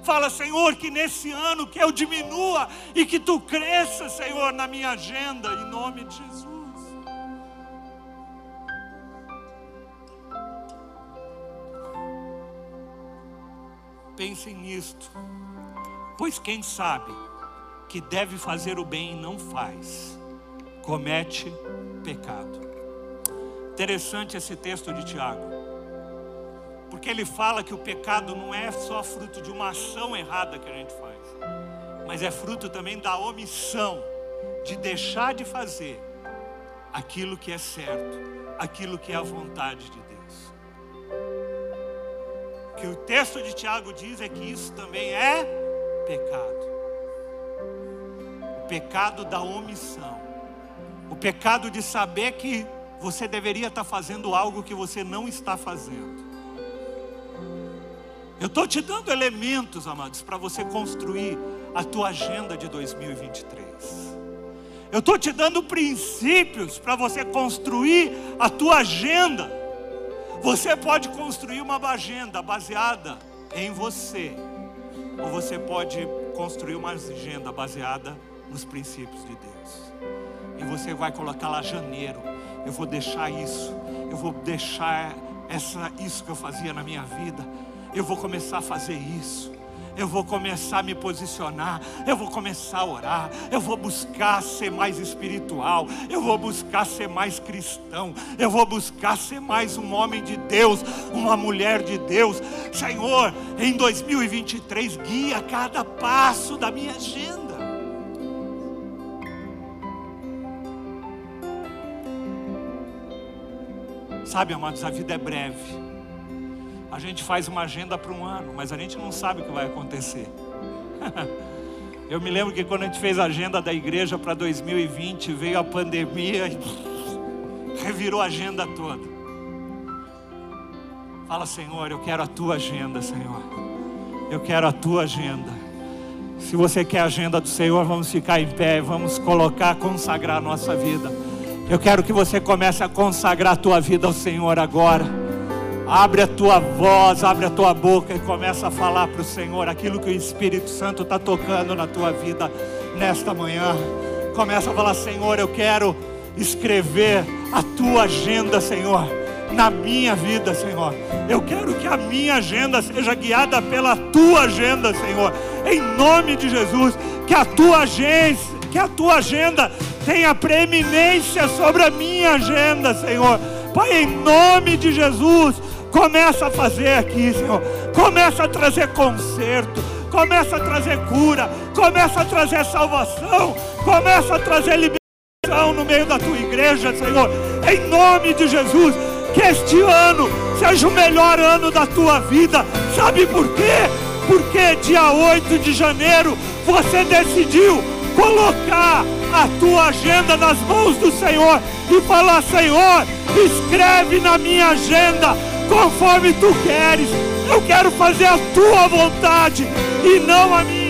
Fala, Senhor, que nesse ano que eu diminua e que tu cresça, Senhor, na minha agenda, em nome de Jesus. Pensem nisto, pois quem sabe que deve fazer o bem e não faz, comete pecado. Interessante esse texto de Tiago, porque ele fala que o pecado não é só fruto de uma ação errada que a gente faz, mas é fruto também da omissão, de deixar de fazer aquilo que é certo, aquilo que é a vontade de Deus. O que o texto de Tiago diz é que isso também é pecado. O pecado da omissão. O pecado de saber que você deveria estar fazendo algo que você não está fazendo. Eu estou te dando elementos, amados, para você construir a tua agenda de 2023. Eu estou te dando princípios para você construir a tua agenda. Você pode construir uma agenda baseada em você, ou você pode construir uma agenda baseada nos princípios de Deus. E você vai colocar lá janeiro eu vou deixar isso, eu vou deixar essa, isso que eu fazia na minha vida, eu vou começar a fazer isso. Eu vou começar a me posicionar, eu vou começar a orar, eu vou buscar ser mais espiritual, eu vou buscar ser mais cristão, eu vou buscar ser mais um homem de Deus, uma mulher de Deus. Senhor, em 2023, guia cada passo da minha agenda. Sabe, amados, a vida é breve. A gente faz uma agenda para um ano, mas a gente não sabe o que vai acontecer. [LAUGHS] Eu me lembro que quando a gente fez a agenda da igreja para 2020, veio a pandemia e [LAUGHS] revirou a agenda toda. Fala, Senhor, eu quero a tua agenda, Senhor. Eu quero a tua agenda. Se você quer a agenda do Senhor, vamos ficar em pé, vamos colocar, consagrar a nossa vida. Eu quero que você comece a consagrar a tua vida ao Senhor agora. Abre a tua voz, abre a tua boca e começa a falar para o Senhor aquilo que o Espírito Santo está tocando na tua vida nesta manhã. Começa a falar, Senhor, eu quero escrever a tua agenda, Senhor, na minha vida, Senhor. Eu quero que a minha agenda seja guiada pela tua agenda, Senhor. Em nome de Jesus, que a tua agência, que a tua agenda tenha preeminência sobre a minha agenda, Senhor. Pai, em nome de Jesus, começa a fazer aqui, Senhor. Começa a trazer conserto, começa a trazer cura, começa a trazer salvação, começa a trazer liberação no meio da tua igreja, Senhor. Em nome de Jesus, que este ano seja o melhor ano da tua vida. Sabe por quê? Porque dia 8 de janeiro você decidiu colocar a tua agenda nas mãos do Senhor e falar: Senhor, escreve na minha agenda conforme tu queres. Eu quero fazer a tua vontade e não a minha